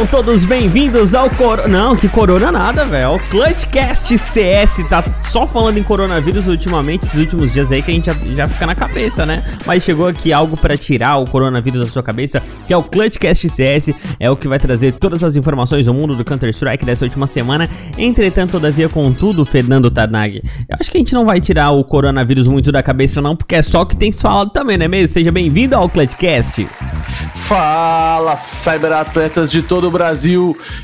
Don't todos bem-vindos ao Corona. Não, que Corona nada, velho. O Clutchcast CS tá só falando em coronavírus ultimamente, esses últimos dias aí que a gente já, já fica na cabeça, né? Mas chegou aqui algo pra tirar o coronavírus da sua cabeça, que é o Clutchcast CS, é o que vai trazer todas as informações do mundo do Counter-Strike dessa última semana. Entretanto, todavia, contudo, Fernando Tarnag, eu acho que a gente não vai tirar o coronavírus muito da cabeça, não, porque é só o que tem se falado também, não é mesmo? Seja bem-vindo ao Clutchcast. Fala, cyberatletas de todo o Brasil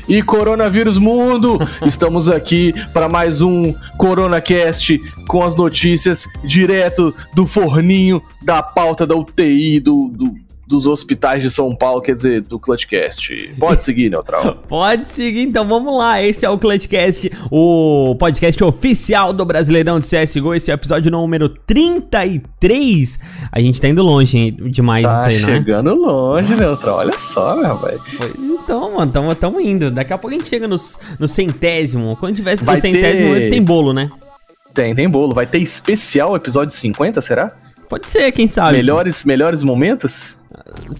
e coronavírus mundo! Estamos aqui para mais um CoronaCast com as notícias direto do forninho da pauta da UTI do, do- dos hospitais de São Paulo, quer dizer, do Clutchcast. Pode seguir, Neutral. Pode seguir, então vamos lá. Esse é o Clutchcast, o podcast oficial do Brasileirão de CSGO. Esse é o episódio número 33. A gente tá indo longe demais Tá isso aí, né? chegando longe, Neutral. Olha só, meu rapaz. Pois Então, mano, tamo, tamo indo. Daqui a pouco a gente chega nos, no centésimo. Quando tivesse no centésimo, ter- tem bolo, né? Tem, tem bolo. Vai ter especial episódio 50, será? Pode ser, quem sabe. Melhores, melhores momentos?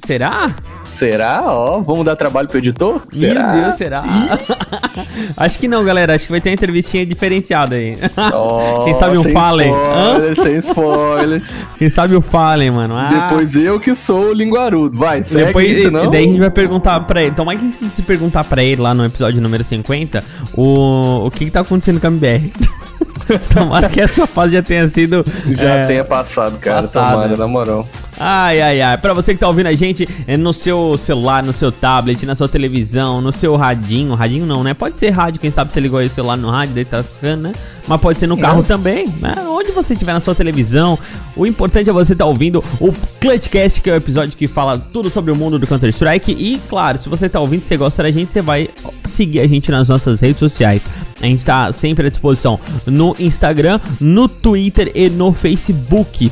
Será? Será? Ó, vamos dar trabalho pro editor? Será? Meu Deus, será? Acho que não, galera. Acho que vai ter uma entrevistinha diferenciada aí. Ó, Quem sabe sem Fallen? Sem spoilers. Quem sabe o Fallen, mano. Ah. Depois eu que sou o linguarudo. Vai, segue Depois, isso, não? daí a gente vai perguntar pra ele. Tomara que a gente não precise perguntar pra ele lá no episódio número 50 o, o que, que tá acontecendo com a MBR. Tomara que essa fase já tenha sido. Já é, tenha passado, cara. passado, tomara, na moral. Ai, ai, ai. Pra você que tá ouvindo a gente é, no seu celular, no seu tablet, na sua televisão, no seu radinho. Radinho não, né? Pode ser rádio, quem sabe você ligou aí o celular no rádio, daí tá ficando, né? Mas pode ser no carro também, né? Onde você estiver na sua televisão. O importante é você tá ouvindo o Clutchcast, que é o episódio que fala tudo sobre o mundo do Counter-Strike. E, claro, se você tá ouvindo, você gosta da gente, você vai seguir a gente nas nossas redes sociais. A gente tá sempre à disposição no Instagram, no Twitter e no Facebook.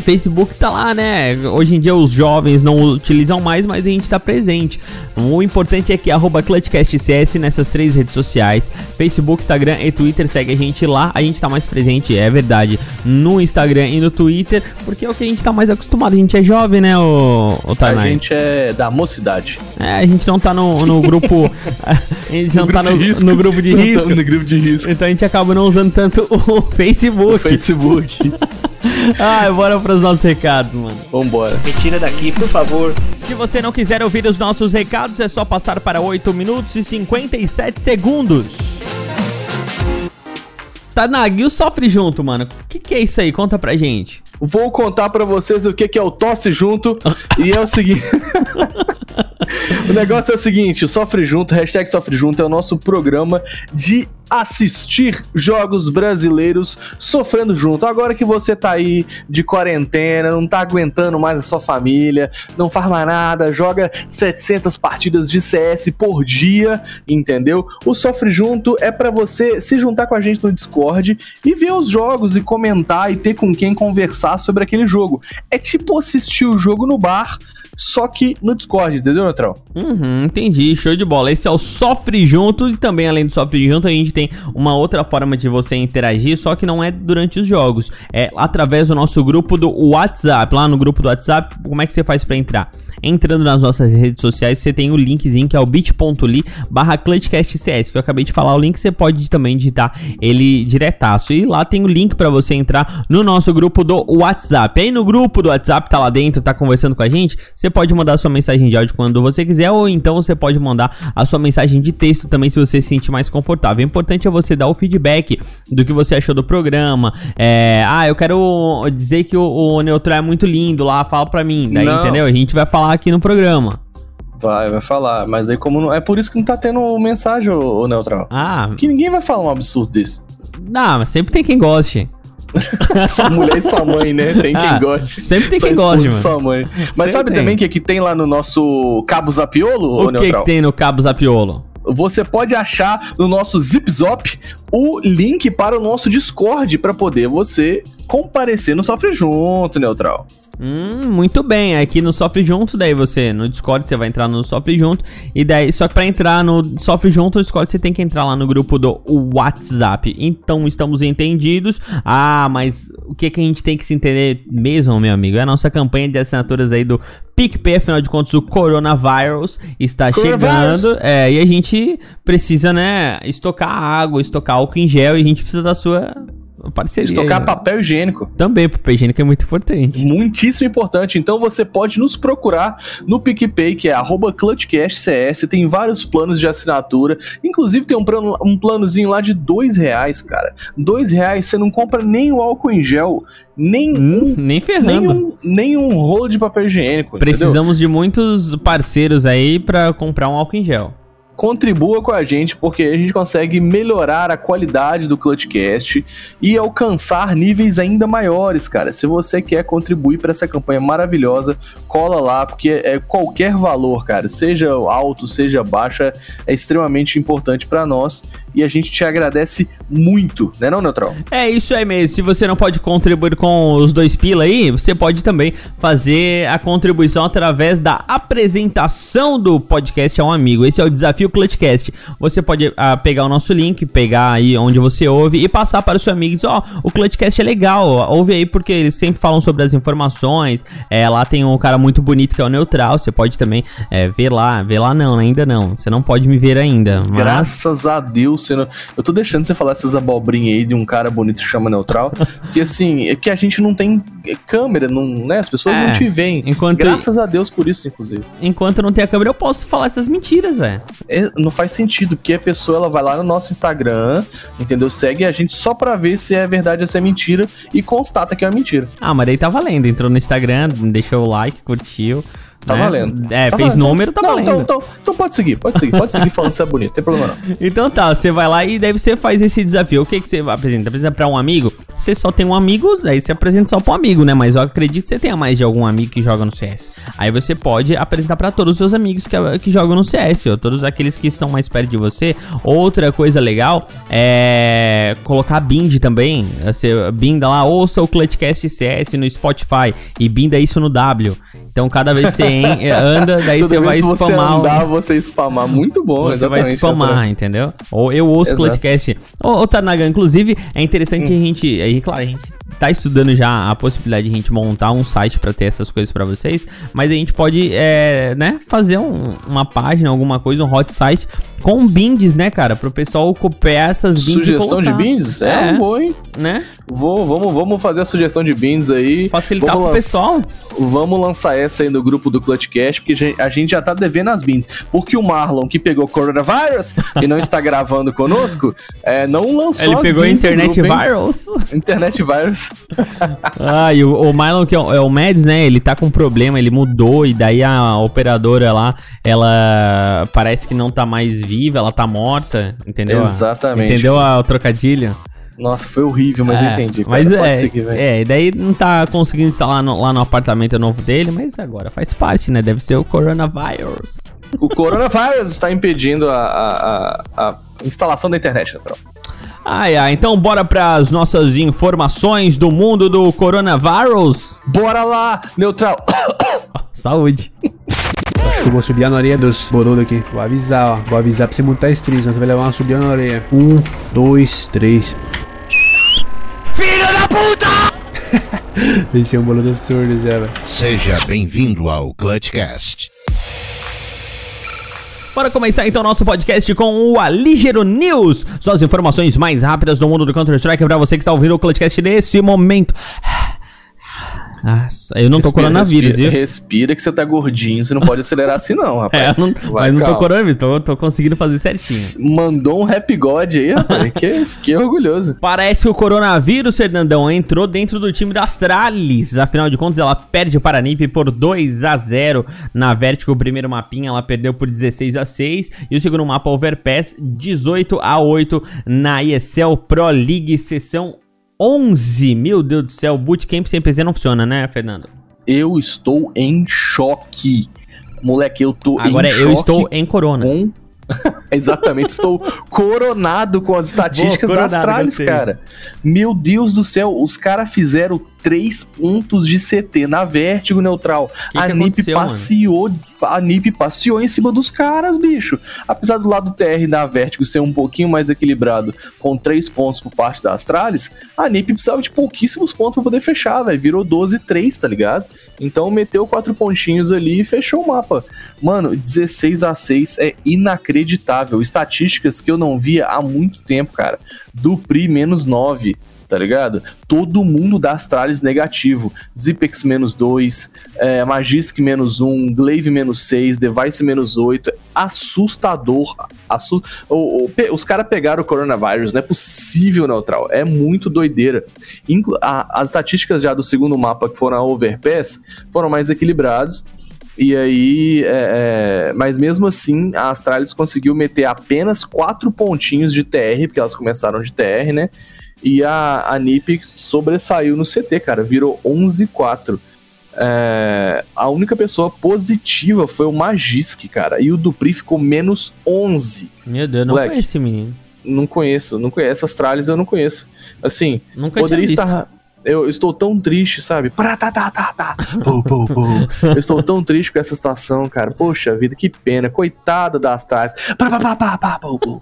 Facebook tá lá, né? Hoje em dia os jovens não utilizam mais, mas a gente tá presente. O importante é que arroba ClutchCastCS nessas três redes sociais, Facebook, Instagram e Twitter, segue a gente lá. A gente tá mais presente, é verdade, no Instagram e no Twitter, porque é o que a gente tá mais acostumado. A gente é jovem, né, o, o A gente é da mocidade. É, a gente não tá no, no grupo. a gente não tá no, grupo de risco. no grupo de risco. no grupo de risco. Então a gente acaba não usando tanto o Facebook. No Facebook. Ai, bora pros nossos recados, mano. Vambora. Me tira daqui, por favor. Se você não quiser ouvir os nossos recados, é só passar para 8 minutos e 57 segundos. Tanag, e o Sofre Junto, mano? O que, que é isso aí? Conta pra gente. Vou contar pra vocês o que que é o tosse junto. e é o seguinte. o negócio é o seguinte: o Sofre Junto, hashtag Sofre Junto, é o nosso programa de assistir jogos brasileiros sofrendo junto. Agora que você tá aí de quarentena, não tá aguentando mais a sua família, não faz mais nada, joga 700 partidas de CS por dia, entendeu? O Sofre Junto é pra você se juntar com a gente no Discord e ver os jogos e comentar e ter com quem conversar sobre aquele jogo. É tipo assistir o jogo no bar, só que no Discord, entendeu, Neutral? Uhum, entendi, show de bola. Esse é o Sofre Junto e também além do Sofre Junto a gente tem uma outra forma de você interagir, só que não é durante os jogos, é através do nosso grupo do WhatsApp. Lá no grupo do WhatsApp, como é que você faz pra entrar? Entrando nas nossas redes sociais, você tem o linkzinho que é o bit.ly barra ClutchCastCS, que eu acabei de falar o link, você pode também digitar ele diretaço. E lá tem o link pra você entrar no nosso grupo do WhatsApp. Aí no grupo do WhatsApp, tá lá dentro, tá conversando com a gente, você pode mandar sua mensagem de áudio quando você quiser, ou então você pode mandar a sua mensagem de texto também se você se sentir mais confortável. O importante é você dar o feedback do que você achou do programa. É, ah, eu quero dizer que o, o Neutral é muito lindo lá, fala pra mim. Daí, Não. entendeu? A gente vai falar aqui no programa. Vai, vai falar. Mas aí, como não. É por isso que não tá tendo mensagem, ô, ô Neutral. Ah, Porque ninguém vai falar um absurdo desse. não, mas sempre tem quem goste. sua mulher e sua mãe, né? Tem quem Ah, goste. sempre tem quem goste, mano. Sua mãe. Mas Sempre sabe tem. também o que, que tem lá no nosso Cabo Zapiolo, O que, que tem no Cabo Zapiolo? Você pode achar no nosso Zip Zop o link para o nosso Discord para poder você comparecer no Sofre Junto, Neutral. Hum, muito bem. Aqui no Sofre Junto, daí você, no Discord, você vai entrar no Sofre Junto. E daí, só que pra entrar no Sofre Junto no Discord, você tem que entrar lá no grupo do WhatsApp. Então, estamos entendidos. Ah, mas o que, que a gente tem que se entender mesmo, meu amigo? É a nossa campanha de assinaturas aí do PicPay. Afinal de contas, o coronavírus está Coronavírus. chegando. É, e a gente precisa, né, estocar água, estocar álcool em gel. E a gente precisa da sua parceria. Estocar papel higiênico. Também, papel higiênico é muito importante. Muitíssimo importante. Então você pode nos procurar no PicPay, que é arroba ClutchCastCS. Tem vários planos de assinatura. Inclusive tem um, plano, um planozinho lá de dois reais, cara. Dois reais você não compra nem o álcool em gel, nem Hum, um, nem ferrando. nem um, nem um rolo de papel higiênico. entendeu? Precisamos de muitos parceiros aí pra comprar um álcool em gel. Contribua com a gente, porque a gente consegue melhorar a qualidade do Clutchcast e alcançar níveis ainda maiores, cara. Se você quer contribuir para essa campanha maravilhosa, cola lá, porque é qualquer valor, cara, seja alto, seja baixo, é, extremamente importante para nós e a gente te agradece muito, né não, Neutral? É isso aí mesmo. Se você não pode contribuir com os dois pila aí, você pode também fazer a contribuição através da apresentação do podcast a um amigo. Esse é o desafio Clutchcast. Você pode ah, pegar o nosso link, pegar aí onde você ouve e passar para o seu amigo e dizer, ó, o Clutchcast é legal, ouve aí porque eles sempre falam sobre as informações. É, lá tem um cara muito bonito que é o Neutral, você pode também é, ver lá, ver lá não, ainda não. Você não pode me ver ainda. mas- Graças a Deus, você não... eu tô deixando você falar essas abobrinhas aí de um cara bonito que chama Neutral, porque assim, é que a gente não tem câmera, não, né? As pessoas É, não te veem. enquanto- Graças a Deus por isso, inclusive. Enquanto não tem a câmera, eu posso falar essas mentiras, velho. Não faz sentido, porque a pessoa ela vai lá no nosso Instagram, entendeu? Segue a gente só pra ver se é verdade ou se é mentira e constata que é uma mentira. Ah, mas daí tá valendo. Entrou no Instagram, deixou o like, curtiu. Tá né? valendo. É, Tá fez valendo. número, tá não, valendo. Então, então, então pode seguir, pode seguir, pode seguir falando se é bonito, não tem problema não. Então tá, você vai lá e daí você faz esse desafio. O que que você apresenta? Apresenta pra um amigo? Você só tem um amigo, daí você apresenta só pra um amigo, né? Mas eu acredito que você tenha mais de algum amigo que joga no CS. Aí você pode apresentar pra todos os seus amigos que, que jogam no CS, ou todos aqueles que estão mais perto de você. Outra coisa legal é colocar bind também. Você binda lá, ouça o Clutchcast CS no Spotify e binda isso no W. Então cada vez que você en- anda, daí você vai spamar. Você o- andar, você spamar. Muito bom, você vai spamar, entendeu? Ou eu ouço o. Clutchcast. Ô, ô Tanaga, inclusive, é interessante que a gente. Aí, claro, a gente tá estudando já a possibilidade de a gente montar um site pra ter essas coisas pra vocês. Mas a gente pode, é, né, fazer um- uma página, alguma coisa, um hot site com binds, né, cara? Pro pessoal copiar essas binds. Sugestão de beans? É, É. um bom, hein? Né? Vou, vamos, vamos fazer a sugestão de beans aí. Facilitar vamos pro pessoal. Vamos lançar essa aí no grupo do Clutchcast, porque a gente- já tá devendo as beans. Porque o Marlon, que pegou coronavírus e não está gravando conosco, é, não lançou Ele pegou internet grupo, virals. Internet virus. Ah, e o, o Mylon, que é o, é o Mads, né? Ele tá com problema, ele mudou, e daí a operadora lá, ela parece que não tá mais viva, ela tá morta, entendeu? Exatamente. Entendeu a, o trocadilho? Nossa, foi horrível, mas eu É, entendi. cara. Mas é, seguir, é, e daí não tá conseguindo instalar no- lá no apartamento novo dele, mas agora faz parte, né? Deve ser o coronavírus. O coronavírus está impedindo a, a- a- a instalação da internet, Neutral. Ai, ai, então bora pras nossas informações do mundo do coronavírus. Bora lá, Neutral. Saúde. Acho que eu vou subir na orelha dos boludos aqui. Vou avisar, ó. Vou avisar pra você montar esse trilho, senão você vai levar uma subida na orelha. Um, dois, três. Filho da puta! Deixei um boludo surdo já, velho. Seja bem-vindo ao Clutchcast. Bora começar então nosso podcast com o Aligero News. Suas informações mais rápidas do mundo do Counter-Strike pra você que está ouvindo o podcast nesse momento. Nossa, eu não tô Respira, coronavírus, respira, viu? respira que você tá gordinho, você não pode acelerar assim não, rapaz. É, eu não- Vai, mas não tô calma. coronavírus, tô, tô conseguindo fazer certinho. Mandou um rap god aí, rapaz. que, fiquei orgulhoso. Parece que o coronavírus, Fernandão, entrou dentro do time da Astralis. Afinal de contas, ela perde para a NiP por 2 a 0 na Vertigo. O primeiro mapinha ela perdeu por 16 a 6 e o segundo mapa Overpass 18 a 8 na ESL Pro League sessão 11. Meu Deus do céu, bootcamp sem PC não funciona, né, Fernando? Eu estou em choque. Moleque, eu tô Agora em eu choque estou em corona. com. Exatamente, estou coronado com as estatísticas Boa, das tralhas, cara. Meu Deus do céu, os caras fizeram três pontos de CT na vértigo neutral. Que a que NIP aconteceu, mano? passeou, a NIP passeou em cima dos caras, bicho. Apesar do lado TR da vértigo ser um pouquinho mais equilibrado, com três pontos por parte das tralhas, a NIP precisava de pouquíssimos pontos pra poder fechar, velho. Virou 12-3, tá ligado? Então meteu quatro pontinhos ali e fechou o mapa. Mano, 16 a 6 é inacreditável. Estatísticas que eu não via há muito tempo, cara. Dupri menos 9, tá ligado? Todo mundo das tralhas negativo. Zipex menos 2, é, Magisk menos 1, Glaive menos 6, Device menos 8. É assustador. Assu o- o- os caras pegaram o coronavírus, não é possível, neutral. É muito doideira. Inclu- a- as estatísticas já do segundo mapa, que foram a Overpass, foram mais equilibrados. E aí, é, é, mas mesmo assim, a Astralis conseguiu meter apenas quatro pontinhos de TR, porque elas começaram de TR, né? E a, a NiP sobressaiu no CT, cara, virou 11-4. É, a única pessoa positiva foi o Magisk, cara, e o Dupri ficou menos 11. Meu Deus, não conheço esse menino. Não conheço, não conheço essas tralhas, eu não conheço. Assim, Nunca poderia estar. Eu estou tão triste, sabe? Tá, tá, tá. Pô, pô, pô. Eu estou tão triste com essa situação, cara. Poxa vida, que pena. Coitada pô, pô.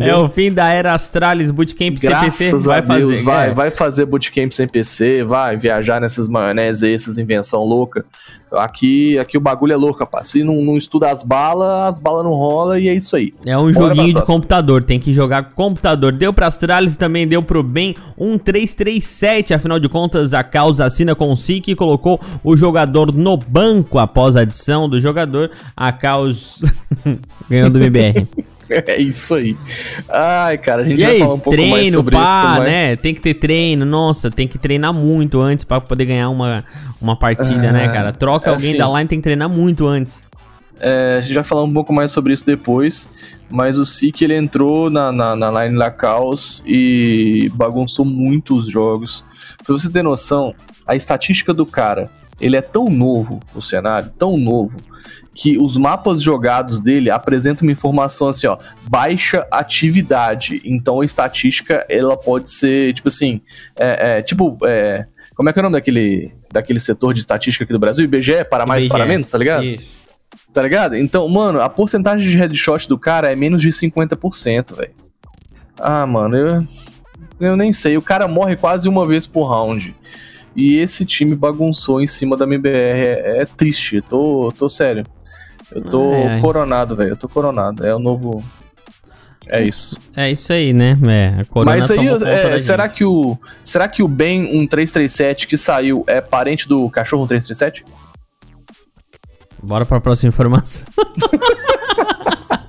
É o fim da era Astralis Bootcamp Graças CPC. a Vai Deus, fazer. vai, é. vai fazer bootcamp sem PC, vai viajar nessas maionese aí, essas invenção louca. Aqui, aqui o bagulho é louco, rapaz. Se não, não estuda as balas, as balas não rola e é isso aí. É um Bora joguinho de computador, tem que jogar com computador. Deu pra Astralis e também deu pro bem 1337. Afinal de contas, a causa assina com o SIC e colocou o jogador no banco após a adição do jogador. A causa ganhou do MBR. É isso aí. Ai, cara, a gente E vai aí, falar um pouco mais treino, sobre pá, isso, mas... né? Tem que ter treino, nossa, tem que treinar muito antes pra poder ganhar uma, uma partida, Ah, né, cara? Troca é alguém assim. da line, tem que treinar muito antes. É, a gente vai falar um pouco mais sobre isso depois, mas o Sik ele entrou na, na, na line da Caos e bagunçou muito os jogos. Pra você ter noção, a estatística do cara, ele é tão novo, o cenário, tão novo, que os mapas jogados dele apresentam uma informação assim, ó, baixa atividade. Então a estatística, ela pode ser, tipo assim, é, é, tipo, é, como é que é o nome daquele, daquele setor de estatística aqui do Brasil? IBGE, para mais, IBGE. para menos, tá ligado? Isso. Tá ligado? Então, mano, a porcentagem de headshot do cara é menos de 50%, velho. Ah, mano, eu, eu nem sei. O cara morre quase uma vez por round. E esse time bagunçou em cima da MBR. É, é triste. Eu tô, tô sério. Eu tô ai. coronado, velho. Eu tô coronado. É o novo. É isso. É isso aí, né? É, a corona Mas aí, é, será gente. que o. Será que o Ben 1337 que saiu é parente do cachorro 1337? Bora pra próxima informação.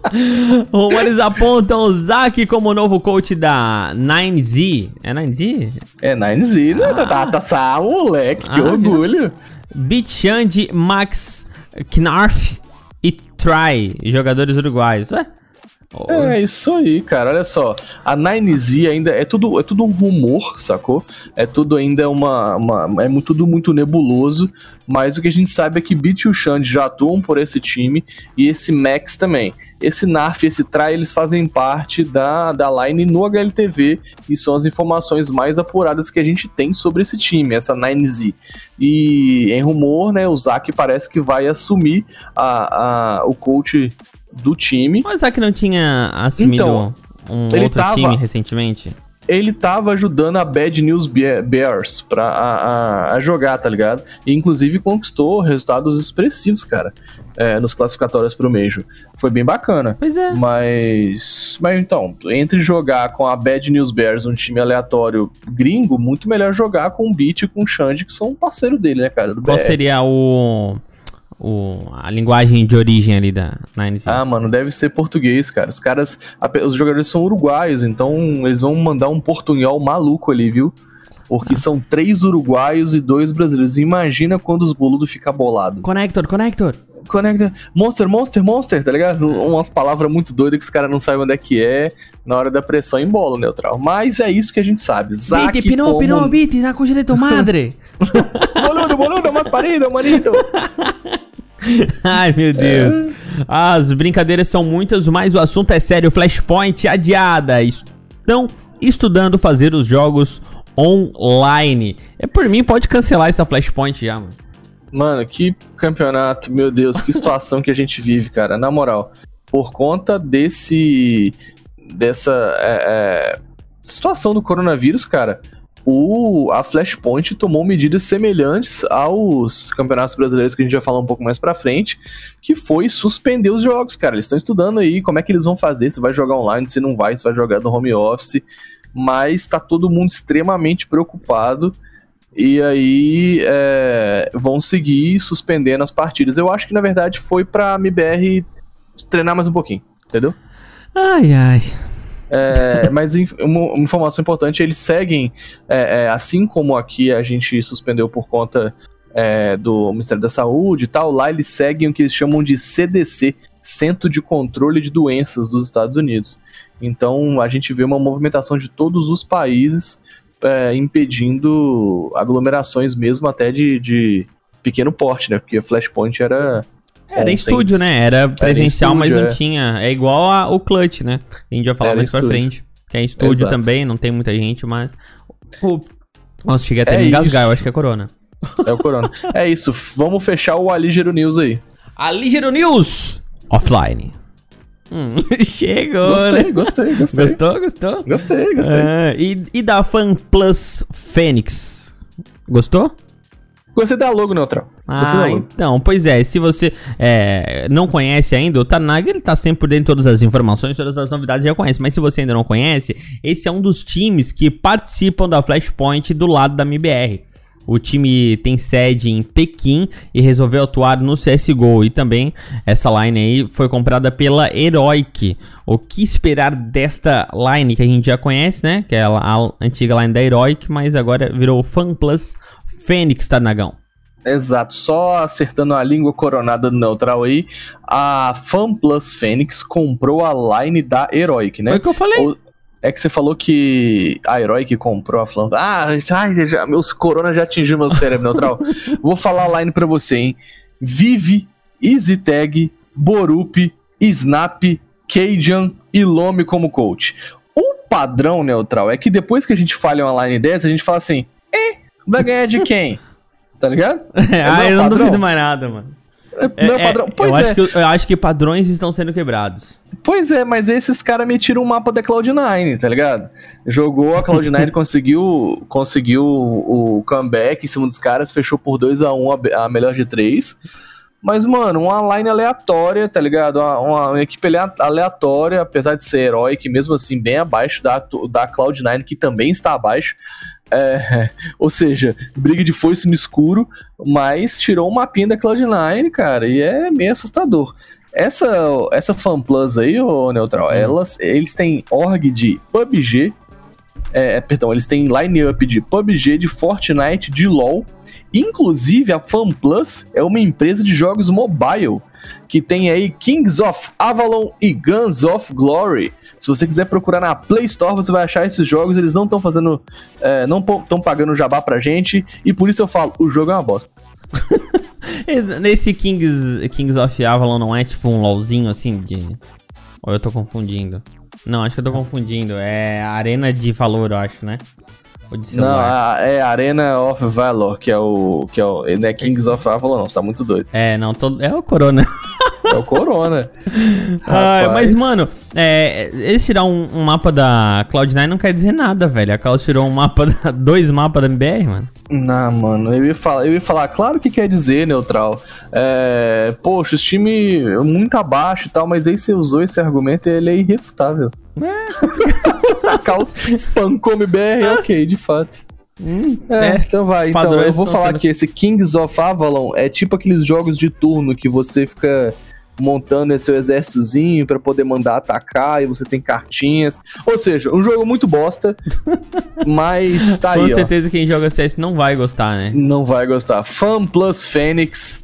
Rumores apontam o Zack como novo coach da 9Z. É 9Z? É 9Z, né? Tá, tá, tá, tá, moleque, que Ah, orgulho. Bichand, Max Knarf e Try, jogadores uruguaios. Ué? É isso aí, cara. Olha só. A 9Z ainda é tudo, é tudo um rumor, sacou? É tudo ainda uma. uma é tudo muito nebuloso. Mas o que a gente sabe é que Beat e o Xande já atuam por esse time. E esse Max também. Esse Narf e esse Try, eles fazem parte da, da line no HLTV. E são as informações mais apuradas que a gente tem sobre esse time, essa 9Z. E em rumor, né? O Zac parece que vai assumir a, a, o coach do time. Mas Zack não tinha assumido Então, um outro tava- time recentemente? ele tava ajudando a Bad News Be- Bears pra, a, a- a jogar, tá ligado? E inclusive conquistou resultados expressivos, cara, é, nos classificatórios pro Major. Foi bem bacana. Pois é. Mas, mas então, entre jogar com a Bad News Bears, um time aleatório gringo, muito melhor jogar com o Beat e com o Xande, que são um parceiro dele, né, cara? Do Qual BR. seria o, o. a linguagem de origem ali da 9Z? Ah, mano, deve ser português, cara. Os caras, a- os jogadores são uruguaios, então eles vão mandar um portunhol maluco ali, viu? Porque são três uruguaios e dois brasileiros. Imagina quando os boludos ficam bolados. Connector, Connector. Conecta. Monster, monster, monster, tá ligado? Umas palavras muito doidas que os caras não sabem onde é que é na hora da pressão em bola neutral. Mas é isso que a gente sabe. Zac Vite, pinó, como- pinó, vite, na coxa de tu madre. Boludo, boludo, mais parido, manito. Ai, meu Deus. As brincadeiras são muitas, mas o assunto é sério. Flashpoint adiada. Estão estudando fazer os jogos online. É por mim, pode cancelar essa Flashpoint já, mano. Mano, que campeonato, meu Deus, que situação que a gente vive, cara. Na moral, por conta desse. dessa é, é, situação do coronavírus, cara, o, a Flashpoint tomou medidas semelhantes aos campeonatos brasileiros que a gente vai falar um pouco mais pra frente, que foi suspender os jogos, cara. Eles estão estudando aí como é que eles vão fazer, se vai jogar online, se não vai, se vai jogar no home office, mas tá todo mundo extremamente preocupado. E aí é, vão seguir suspendendo as partidas. Eu acho que na verdade foi pra MBR treinar mais um pouquinho, entendeu? Ai, ai. É, mas uma informação importante, eles seguem, é, é, assim como aqui a gente suspendeu por conta é, do Ministério da Saúde e tal, lá eles seguem o que eles chamam de CDC, Centro de Controle de Doenças dos Estados Unidos. Então a gente vê uma movimentação de todos os países é, impedindo aglomerações mesmo até de, de pequeno porte, né? Porque Flashpoint era... Era em estúdio, né? Era presencial, mas estúdio, não é. tinha. É igual a- o Clutch, né? A gente falar Era mais pra frente. Que é em estúdio Exato. também, não tem muita gente, mas. Nossa, cheguei até É me engasgar, eu acho que é corona. É o Corona. é isso, vamos fechar o Alígero News aí. A Ligeiro News Offline. Hum, chegou, Gostei, né? gostei, gostei. Gostou, gostou? Gostei, gostei. Ah, e, e da Fan Plus Fênix? Gostou? Gostei da logo neutral. Ah, logo. então, pois é, se você é, não conhece ainda, o Tanaga ele tá sempre por dentro de todas as informações, todas as novidades já conhece, mas se você ainda não conhece, esse é um dos times que participam da Flashpoint do lado da MBR. O time tem sede em Pequim e resolveu atuar no CSGO. E também essa line aí foi comprada pela Heroic. O que esperar desta line que a gente já conhece, né? Que é a, a antiga line da Heroic, mas agora virou Fan Plus Fênix, Tanagão. Exato, só acertando a língua coronada do neutral aí, a FanPlus Fênix comprou a line da Heroic, né? Foi o que eu falei. Ou- É que você falou que a Heroic comprou a Flan. Ah, ai, já, meus corona já atingiu meu cérebro neutral. Vou falar a line pra você, hein? Vive, EasyTag, Borup, Snap, Cajun e Lome como coach. O padrão neutral é que depois que a gente falha uma line dessa, a gente fala assim: eh, vai ganhar de quem? Tá ligado? ah, não é eu não padrão? duvido mais nada, mano. É, não é padrão. Pois eu, é. acho que, eu acho que padrões estão sendo quebrados. Pois é, mas esses caras me tiram o mapa da Cloud9, tá ligado? Jogou a Cloud9, conseguiu, conseguiu o comeback em cima dos caras, fechou por 2x1 a, be- a melhor de 3. Mas, mano, uma line aleatória, tá ligado? Uma, uma- uma equipe alea- aleatória, apesar de ser herói, que mesmo assim bem abaixo da, da Cloud9, que também está abaixo. É, ou seja, briga de foice no escuro, mas tirou um mapinha da Cloud9, cara, e é meio assustador. Essa, essa FanPlus aí, ô Neutral, elas, eles têm org de PUBG, é, perdão, eles têm line-up de PUBG, de Fortnite, de LoL. Inclusive, a FanPlus é uma empresa de jogos mobile, que tem aí Kings of Avalon e Guns of Glory. Se você quiser procurar na Play Store, você vai achar esses jogos. Eles não estão fazendo. é, não estão pagando jabá pra gente. E por isso eu falo: o jogo é uma bosta. Nesse Kings, Kings of Avalon não é tipo um LOLzinho assim de. Ou eu tô confundindo? Não, acho que eu tô confundindo. É Arena de Valor, eu acho, né? Não, a- é Arena of Valor, que é o. Que é o não é Kings of Avalon, não. Você tá muito doido. É, não, tô... é o Corona. É o Corona. Ah, mas, mano, é, eles tiraram um, um mapa da Cloud9 não quer dizer nada, velho. A Cloud tirou um mapa, da, dois mapas da MBR, mano. Não, mano, eu ia falar, eu ia falar, claro que quer dizer, neutral. É, poxa, esse time é muito abaixo e tal, mas aí você usou esse argumento e ele é irrefutável. A Caos espancou MBR, ok, de fato. É, é. então vai. Então, Padrões eu vou falar sendo- que esse Kings of Avalon é tipo aqueles jogos de turno que você fica montando esse seu exércitozinho pra poder mandar atacar e você tem cartinhas. Ou seja, um jogo muito bosta, mas tá Com aí, ó. certeza quem joga CS não vai gostar, né? Não vai gostar. Fan Plus Fênix.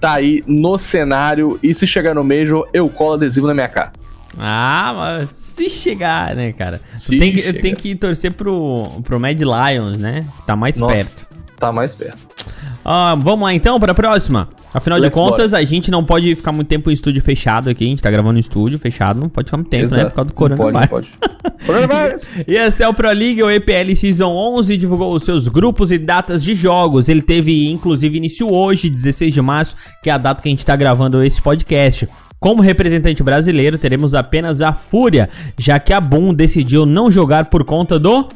tá aí no cenário. E se chegar no Major, eu colo adesivo na minha cara. Ah, mas se chegar, né, cara? Se tem, que, tem que torcer pro, pro Mad Lions, né? Tá mais Nossa. perto. Tá mais perto. Ah, vamos lá então para a próxima. Afinal Let's de contas, a gente não pode ficar muito tempo em estúdio fechado aqui. A gente tá gravando no estúdio fechado, não pode ficar muito tempo, né? Por causa do Não pode, coronavírus. pode. Coronavírus. E esse é o Pro League, o EPL Season 11, divulgou os seus grupos e datas de jogos. Ele teve, inclusive, início hoje, 16 de março, que é a data que a gente tá gravando esse podcast. Como representante brasileiro, teremos apenas a Fúria, já que a Boom decidiu não jogar por conta do...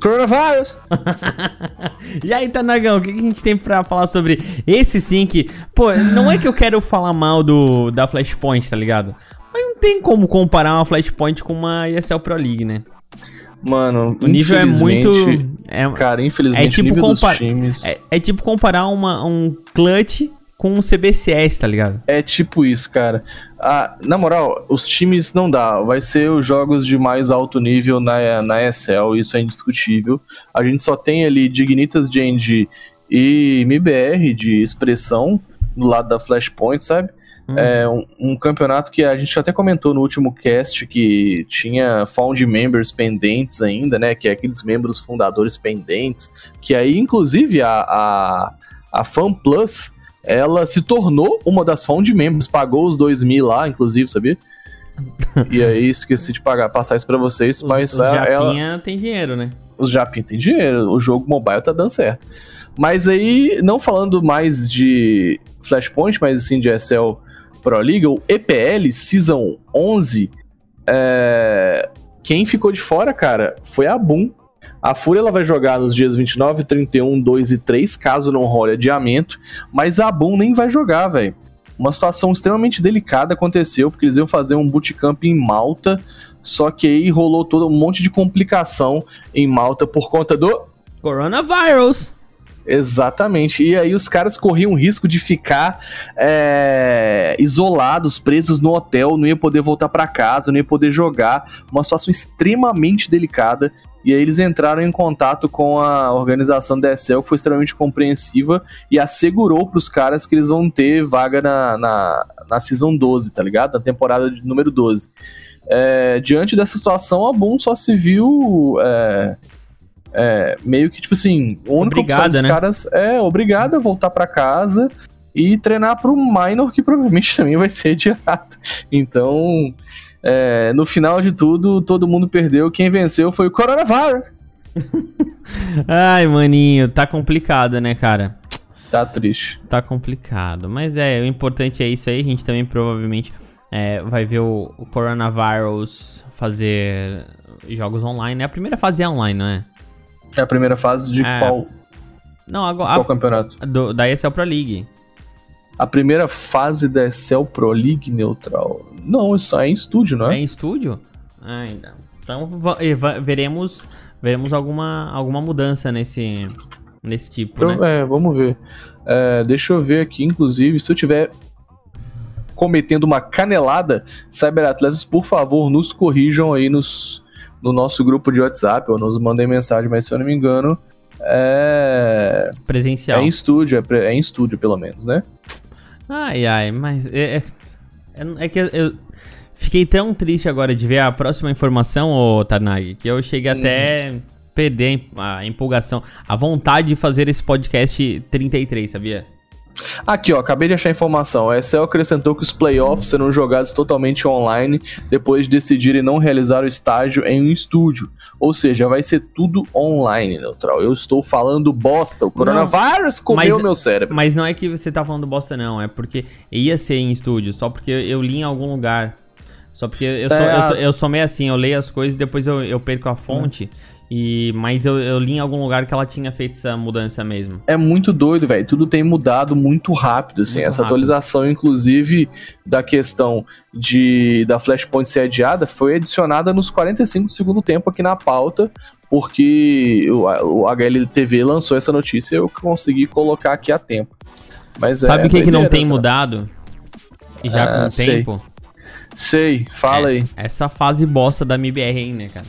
Coronavírus. E aí, Tanagão, o que a gente tem pra falar sobre esse sim que... Pô, não é que eu quero falar mal do da Flashpoint, tá ligado? Mas não tem como comparar uma Flashpoint com uma ESL Pro League, né? Mano, O nível é muito... É, Cara, infelizmente, É tipo o nível compar- dos times... é, é tipo comparar uma, um clutch com um CBCS, tá ligado? É tipo isso, cara. Ah, na moral, os times não dá. Vai ser os jogos de mais alto nível na, na ESL, isso é indiscutível. A gente só tem ali Dignitas Genji e MBR de expressão do lado da Flashpoint, sabe? Hum. É um, um campeonato que a gente até comentou no último cast que tinha found members pendentes ainda, né? Que é aqueles membros fundadores pendentes. Que aí, inclusive, a, a, a Fan Plus ela se tornou uma das found members, pagou os 2 mil lá, inclusive, sabia? e aí esqueci de pagar, passar isso pra vocês, Os, mas os a- ela, Japinha tem dinheiro, né? os Japim tem dinheiro, o jogo mobile tá dando certo. Mas aí, não falando mais de Flashpoint, mas assim de SL Pro League, o EPL Season 11, é, quem ficou de fora, cara, foi a Boom. A Fúria ela vai jogar nos dias 29, 31, 2 e 3, caso não role adiamento, mas a Boom nem vai jogar, velho. Uma situação extremamente delicada aconteceu, porque eles iam fazer um bootcamp em Malta, só que aí rolou todo um monte de complicação em Malta por conta do Coronavirus. Exatamente. E aí os caras corriam o risco de ficar é, isolados, presos no hotel, não ia poder voltar pra casa, não ia poder jogar. Uma situação extremamente delicada. E aí eles entraram em contato com a organização da ESL, que foi extremamente compreensiva e assegurou pros caras que eles vão ter vaga na, na, na Season 12, tá ligado? Na temporada de número 12. É, diante dessa situação, a Boom só se viu é, é, meio que, tipo assim, a única opção Obrigada, dos né? caras é obrigada a voltar pra casa e treinar pro minor, que provavelmente também vai ser adiado. Então, é, no final de tudo, todo mundo perdeu. Quem venceu foi o Coronavirus. Ai, maninho, tá complicado, né, cara? Tá triste. Tá complicado. Mas é, o importante é isso aí. A gente também provavelmente é, vai ver o, o Coronavirus fazer jogos online. É a primeira fase é online, não é? É a primeira fase de É, qual, Não, qual agora. campeonato? A, do, da ESL Pro League. A primeira fase da Excel Pro League neutral. Não, isso é em estúdio, não É é? em estúdio? Ah, então. Então veremos, veremos alguma, alguma mudança nesse, nesse tipo, Eu- né? É, vamos ver. É, deixa eu ver aqui, inclusive, se eu tiver cometendo uma canelada, Cyberatletas, por favor, nos corrijam aí nos, no nosso grupo de WhatsApp ou nos mandem mensagem, mas se eu não me engano, é, Presencial. é em estúdio, é, pre- é em estúdio pelo menos, né? Ai, ai, mas é, é, é- é que eu fiquei tão triste agora de ver a próxima informação, ô Tanag, que eu cheguei até perder a empolgação, a vontade de fazer esse podcast 33, sabia? Aqui, ó, acabei de achar a informação. A Excel acrescentou que os playoffs serão jogados totalmente online depois de decidirem não realizar o estágio em um estúdio. Ou seja, vai ser tudo online, neutral. Eu estou falando bosta. O coronavírus comeu mas- meu cérebro. Mas não é que você tá falando bosta, não. É porque ia ser em estúdio, só porque eu li em algum lugar. Só porque eu sou, É, eu, a- tô- eu sou meio assim, eu leio as coisas e depois eu, eu perco a fonte. E, mas eu, eu li em algum lugar que ela tinha feito essa mudança mesmo. É muito doido, velho. Tudo tem mudado muito rápido, assim. Muito Essa rápido. atualização, inclusive, da questão de da Flashpoint ser adiada, foi adicionada nos 45 do segundo tempo aqui na pauta, porque o, o HLTV lançou essa notícia e eu consegui colocar aqui a tempo. Mas Sabe é o que, que não tem tá? mudado? E já Ah, com o sei. tempo? Sei, fala É, aí. Essa fase bosta da MBR, hein, né, cara?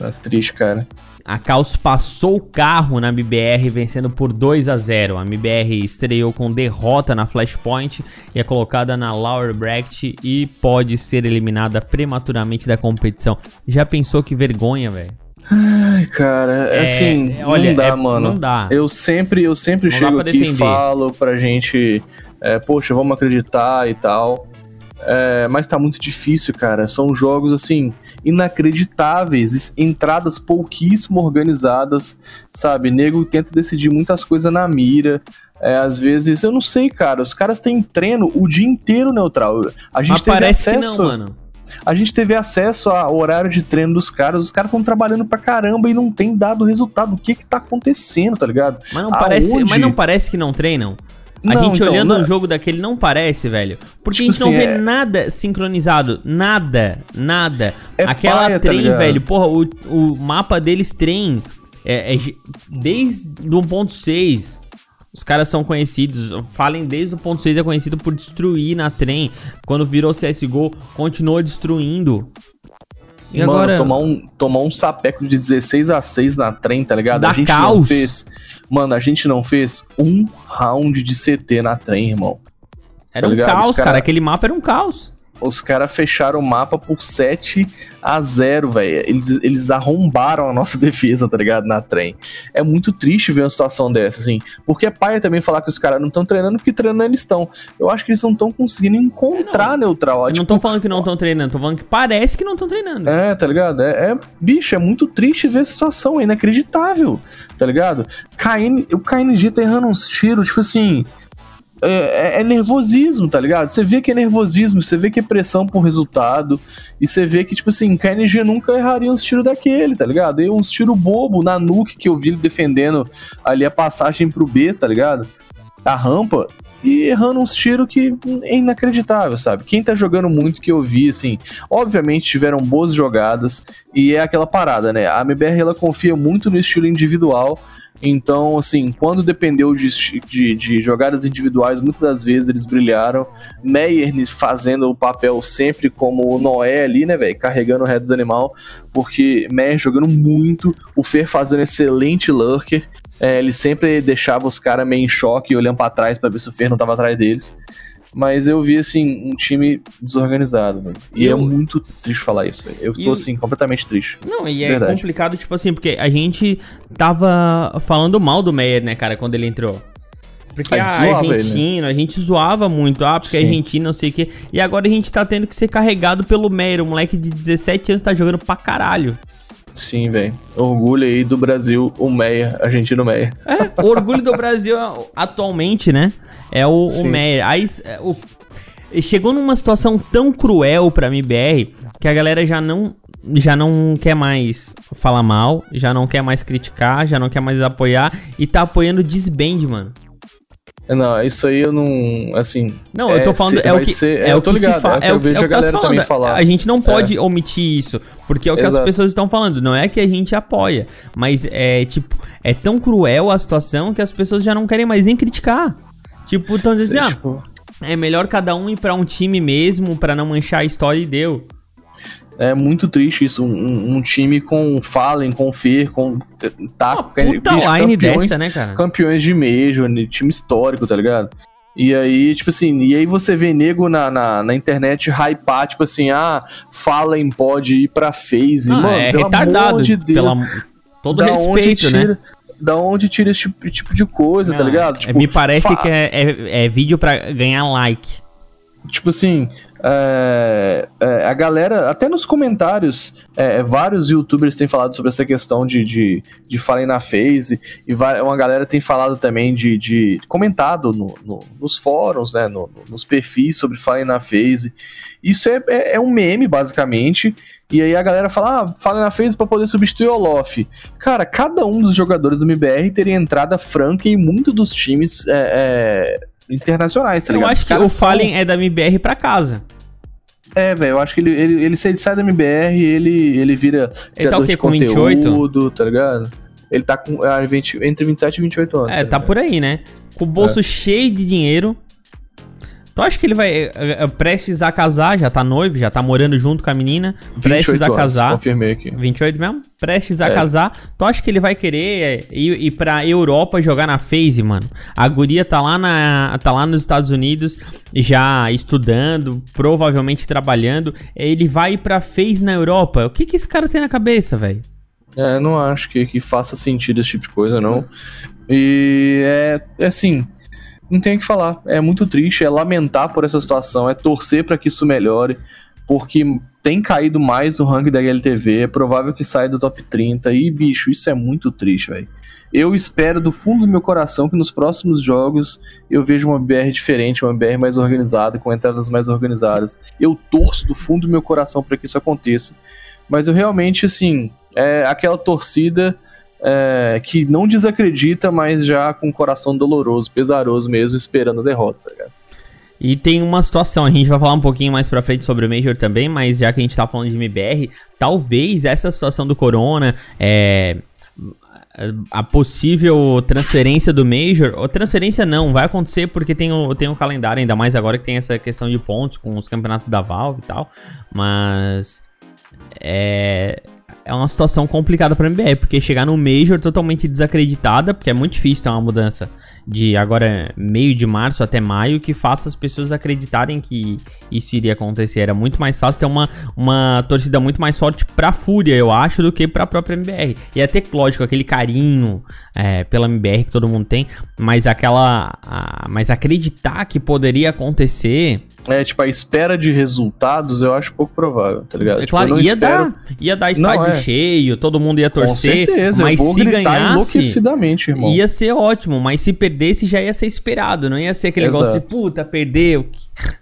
É triste, cara. A Caos passou o carro na MBR vencendo por 2 a 0. A MBR estreou com derrota na Flashpoint e é colocada na Lower Bracket e pode ser eliminada prematuramente da competição. Já pensou que vergonha, velho? Ai, cara, É, assim, é, olha, não dá, é- mano. não dá. Eu sempre, eu sempre Não chego pra aqui e defender. falo pra gente, é, poxa, vamos acreditar e tal. É, mas tá muito difícil, cara. São jogos, assim, inacreditáveis, entradas pouquíssimo organizadas, sabe? Nego tenta decidir muitas coisas na mira. É, às vezes, eu não sei, cara. Os caras têm treino o dia inteiro neutral. A gente Mas teve acesso. que não, mano. A gente teve acesso ao horário de treino dos caras, os caras estão trabalhando pra caramba e não tem dado resultado. O que que tá acontecendo, tá ligado? Mas não, parece, mas não parece que não treinam? A Não, gente então, olhando não- um jogo daquele não parece, velho. Porque Tipo a gente não assim, vê é- nada sincronizado. Nada. Nada. É Aquela paia, tá trem, ligado? velho. Porra, o, o mapa deles trem. É, é desde o 1.6. Os caras são conhecidos. Falem desde o ponto 6 é conhecido por destruir na trem. Quando virou CSGO, continuou destruindo. E Mano, agora. tomar um, tomar um sapeco de 16 a 6 na trem, tá ligado? Dá a gente não caos. fez. Mano, a gente não fez um round de CT na trem, irmão. Era tá um ligado? caos, Os cara- cara. Aquele mapa era um caos. Os caras fecharam o mapa por 7 a 0, velho. Eles, eles arrombaram a nossa defesa, tá ligado? Na trem. É muito triste ver uma situação dessa, assim. Porque é paia também falar que os caras não estão treinando, porque treinando eles estão. Eu acho que eles não estão conseguindo encontrar neutral. ó, Eu não tipo, tô falando que não estão treinando, tô falando que parece que não estão treinando. É, tá ligado? É, é- bicho, é muito triste ver a situação, é inacreditável, tá ligado? KN, o KNG tá errando uns tiros, tipo assim. É, é- é nervosismo, tá ligado? Você vê que é nervosismo, você vê que é pressão por resultado, e você vê que, tipo assim, KNG nunca erraria uns tiros daquele, tá ligado? E uns tiros bobo na nuke que eu vi ele defendendo ali a passagem pro B, tá ligado? A rampa, e errando uns tiros que é inacreditável, sabe? Quem tá jogando muito que eu vi, assim, obviamente tiveram boas jogadas e é aquela parada, né? A MBR ela confia muito no estilo individual. Então, assim, quando dependeu de, de, de jogadas individuais, muitas das vezes eles brilharam. Meyer fazendo o papel sempre como o Noé ali, né, velho? Carregando o Red dos Animal, porque Meyer jogando muito, o Fer fazendo excelente lurker. É, ele sempre deixava os caras meio em choque, olhando pra trás pra ver se o Fer não tava atrás deles. Mas eu vi, assim, um time desorganizado, velho. E Eu- é muito triste falar isso, velho. Eu E tô, eu- assim, completamente triste. Não, e é Verdade. complicado, tipo assim, porque a gente tava falando mal do Meyer, né, cara, quando ele entrou. Porque A ah, gente zoava ele, né? a gente zoava muito, ah, porque é Sim. argentino, não sei o quê. E agora a gente tá tendo que ser carregado pelo Meyer, um moleque de 17 anos tá jogando pra caralho. Sim, velho. Orgulho aí do Brasil, o Meyer, argentino Meyer. É, o orgulho do Brasil atualmente, né? É o, o. Meyer. Aí é, o- chegou numa situação tão cruel pra MBR que a galera já não já não quer mais falar mal, já não quer mais criticar, já não quer mais apoiar e tá apoiando o disband, mano. Não, isso aí eu não. Assim. Não, eu tô falando, se- é o que ser- é eu o que se ligado, fala, é que é eu o que, é o a que se galera também falando. falar. A gente não pode omitir isso, porque é o que Exato. as pessoas estão falando, não é que a gente apoia, mas é tipo, é tão cruel a situação que as pessoas já não querem mais nem criticar. Tipo, estão dizendo Sei, assim, ah, tipo, é melhor cada um ir pra um time mesmo, pra não manchar a história e deu. É muito triste isso. Um, um- time com Fallen, com Fer, com Taco, Uma puta bicho, line campeões- dessa, né, cara? campeões de Major, né, time histórico, tá ligado? E aí, tipo assim, e aí você vê nego na, na, na internet hypar, tipo assim, ah, Fallen pode ir pra FaZe. Ah, Mano, é pelo retardado, amor de Deus. pela todo respeito, né? tira, Da onde tira esse tipo, tipo de coisa, tá ligado? Tipo, me parece fa- que é, é- é vídeo pra ganhar like. Tipo assim, é, é, a galera, até nos comentários, é, vários youtubers têm falado sobre essa questão de, de, de Fallen na Phase, e uma galera tem falado também de, de comentado no- no- nos fóruns, né, no- nos perfis sobre Fallen na Phase. Isso é, é, é um meme, basicamente, e aí a galera fala, ah, Fallen na Phase pra poder substituir o Olof. Cara, cada um dos jogadores do MBR teria entrada franca em muitos dos times é, internacionais, tá Eu ligado? acho que o são- Fallen é da MBR pra casa. é, velho, eu acho que ele, ele, ele, se ele sai da MBR, ele, ele vira Ele tá o quê, com 28? conteúdo, tá ligado? Ele tá com ah, 20 entre 27 e 28 anos. É, tá tá ligado? por aí, né? Com o É. bolso cheio de dinheiro. Tu acha que ele vai é, é, prestes a casar, já tá noivo, já tá morando junto com a menina, prestes 28 a anos, casar. Confirmei aqui. 28 mesmo? Prestes a É. casar. Tu acha que ele vai querer é, ir, ir pra Europa jogar na FaZe, mano? A guria tá lá, na, tá lá nos Estados Unidos, já estudando, provavelmente trabalhando. Ele vai ir pra FaZe na Europa. O que que esse cara tem na cabeça, velho? É, não acho que, que faça sentido esse tipo de coisa, não. E é, é assim, não tem o que falar. É muito triste, é lamentar por essa situação, é torcer pra que isso melhore, porque tem caído mais o ranking da LTV, é provável que saia do top 30, e bicho, isso é muito triste, velho. Eu espero do fundo do meu coração que nos próximos jogos eu veja uma BR diferente, uma BR mais organizada, com entradas mais organizadas. Eu torço do fundo do meu coração para que isso aconteça. Mas eu realmente, assim, é aquela torcida é, que não desacredita, mas já com o coração doloroso, pesaroso mesmo, esperando a derrota, tá ligado? E tem uma situação, a gente vai falar um pouquinho mais pra frente sobre o Major também, mas já que a gente tá falando de MBR, talvez essa situação do Corona, é, a possível transferência do Major, ou transferência não, vai acontecer porque tem o, tem o calendário, ainda mais agora que tem essa questão de pontos com os campeonatos da Valve e tal, mas é, é uma situação complicada pra MBR, porque chegar no Major totalmente desacreditada, porque é muito difícil ter uma mudança de agora meio de março até maio que faça as pessoas acreditarem que isso iria acontecer. Era muito mais fácil ter uma, uma torcida muito mais forte pra Fúria, eu acho, do que pra própria MBR. E até, lógico, aquele carinho é, pela MBR que todo mundo tem, mas aquela. a- mas acreditar que poderia acontecer. É, tipo, a espera de resultados eu acho pouco provável, tá ligado? É Tipo, claro, ia, espero- dar, ia dar estádio Não, é. cheio, todo mundo ia Com torcer. certeza, mas se ganhasse, enlouquecidamente, irmão. ia ser ótimo. Mas se perdesse, já ia ser esperado. Não ia ser aquele Exato. negócio de puta, perdeu.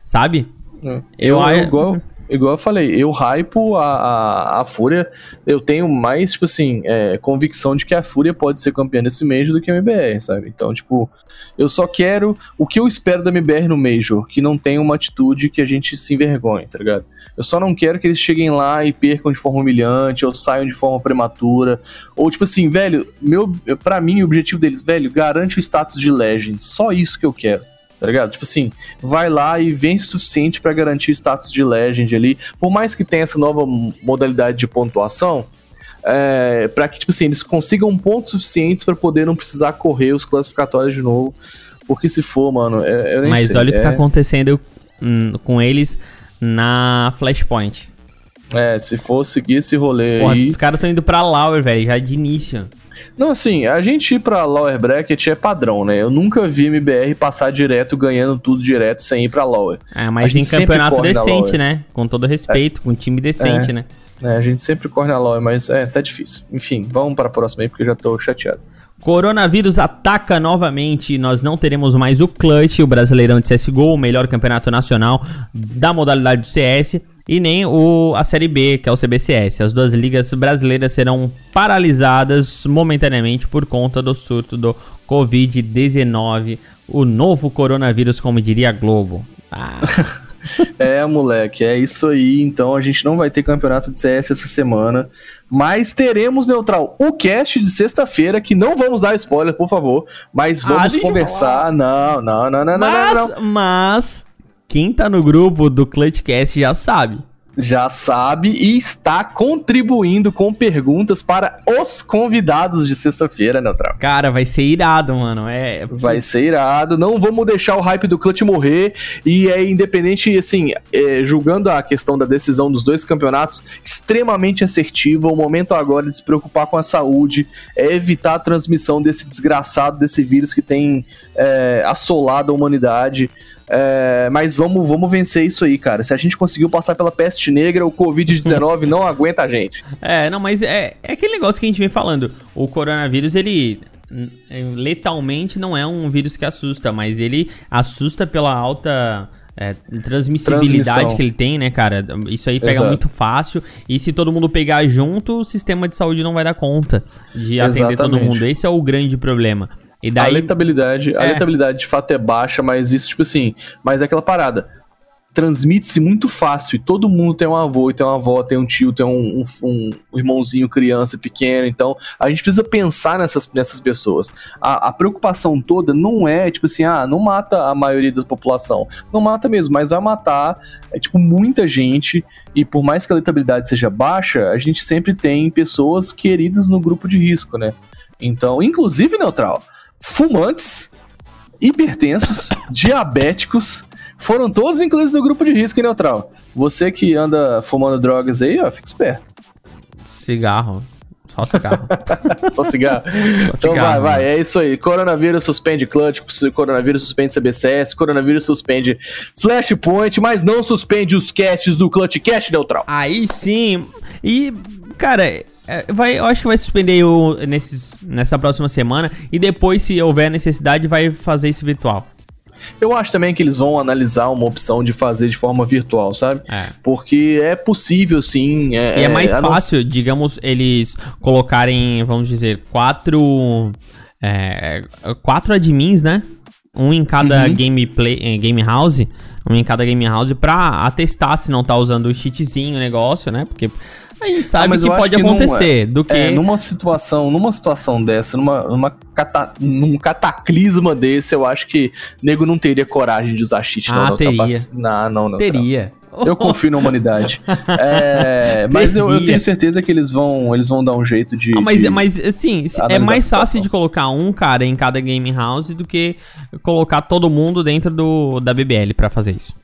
Sabe? É. Eu- Eu, eu, eu- igual, eu falei, eu hypo a, a, a Fúria, eu tenho mais, tipo assim, é, convicção de que a Fúria pode ser campeã desse Major do que a MBR, sabe? Então, tipo, eu só quero o que eu espero da MBR no Major, que não tenha uma atitude que a gente se envergonhe, tá ligado? Eu só não quero que eles cheguem lá e percam de forma humilhante, ou saiam de forma prematura, ou tipo assim, velho, meu, pra mim o objetivo deles, velho, garante o status de Legend, só isso que eu quero. Tá ligado? Tipo assim, vai lá e vence o suficiente pra garantir o status de Legend ali. Por mais que tenha essa nova modalidade de pontuação, é, para que, tipo assim, eles consigam pontos suficientes pra poder não precisar correr os classificatórios de novo. Porque se for, mano, é, Mas sei. olha o que é, tá acontecendo hum, com eles na Flashpoint. É, se for seguir esse rolê Porra, aí. os caras estão indo pra Lauer, velho, já de início. Não, assim, a gente ir pra Lower Bracket é padrão, né? Eu nunca vi MBR passar direto, ganhando tudo direto, sem ir pra Lower. É, mas em campeonato decente, né? Com todo respeito, com um time decente, É. né? É, a gente sempre corre na Lower, mas é, tá difícil. Enfim, vamos pra próxima aí, porque eu já tô chateado. Coronavírus ataca novamente. Nós não teremos mais o Clutch, o Brasileirão de CSGO, o melhor campeonato nacional da modalidade do CS, e nem o, a Série B, que é o CBCS. As duas ligas brasileiras serão paralisadas momentaneamente por conta do surto do Covid-19, o novo coronavírus, como diria a Globo. Ah, É, moleque, é isso aí. Então a gente não vai ter campeonato de CS essa semana, mas teremos neutral o cast de sexta-feira, que não vamos dar spoiler, por favor, mas Ah, vamos eu conversar. Não, não, não, não, não, não, mas, não. mas, quem tá no grupo do Clutchcast já sabe. Já sabe e está contribuindo com perguntas para os convidados de sexta-feira, neutral. Cara, vai ser irado, mano. É, Vai ser irado, não vamos deixar o hype do Clutch morrer. E é independente, assim, é, julgando a questão da decisão dos dois campeonatos, extremamente assertiva. O momento agora é de se preocupar com a saúde, é evitar a transmissão desse desgraçado, desse vírus que tem é, assolado a humanidade. É, mas vamos, vamos vencer isso aí, cara. Se a gente conseguiu passar pela peste negra, o Covid-19 não aguenta a gente. É, não, mas é, é aquele negócio que a gente vem falando. O coronavírus, ele é, letalmente não é um vírus que assusta, mas ele assusta pela alta é, transmissibilidade Transmissão. que ele tem, né, cara? Isso aí pega Exato. muito fácil. E se todo mundo pegar junto, o sistema de saúde não vai dar conta de atender todo Exatamente. mundo. Esse é o grande problema. E A daí. letabilidade, a É. letabilidade de fato é baixa, mas isso, tipo assim, mas é aquela parada. transmite-se muito fácil. E todo mundo tem um avô, tem uma avó, tem um tio, tem um, um- um irmãozinho, criança pequeno. Então, a gente precisa pensar nessas, nessas pessoas. A, a preocupação toda não é, tipo assim, ah, não mata a maioria da população. Não mata mesmo, mas vai matar, é, tipo, muita gente. E por mais que a letabilidade seja baixa, a gente sempre tem pessoas queridas no grupo de risco, né? Então, inclusive, Neutral, fumantes, hipertensos, diabéticos, foram todos incluídos no grupo de risco, hein, Neutral? Você que anda fumando drogas aí, ó, fica esperto. Cigarro. Só cigarro. Só cigarro. então cigarro, vai, vai, né? é isso aí. Coronavírus suspende clutch, coronavírus suspende CBCS, coronavírus suspende Flashpoint, mas não suspende os casts do Clutch Cast Neutral. Aí sim. E, cara, é, vai, eu acho que vai suspender o, nesses, nessa próxima semana. E depois, se houver necessidade, vai fazer isso virtual. Eu acho também que eles vão analisar uma opção de fazer de forma virtual, sabe? É. Porque é possível sim. E é mais não- fácil, digamos, eles colocarem, vamos dizer, quatro. é, quatro admins, né? Um em cada Uhum. gameplay, eh, game house. Um em cada game house pra atestar se não tá usando o cheatzinho o negócio, né? Porque a gente sabe Ah, que pode que não acontecer. é. do que. É, numa situação, numa situação dessa, numa, numa cata- num cataclisma desse, eu acho que nego não teria coragem de usar cheat, não. Ah, não, teria. Não, não, não. Teria. Eu confio na humanidade. É, mas eu, eu tenho certeza que eles vão, eles vão dar um jeito de. Ah, mas, de- mas assim, é mais fácil de colocar um cara em cada game house do que colocar todo mundo dentro do, da BBL pra fazer isso.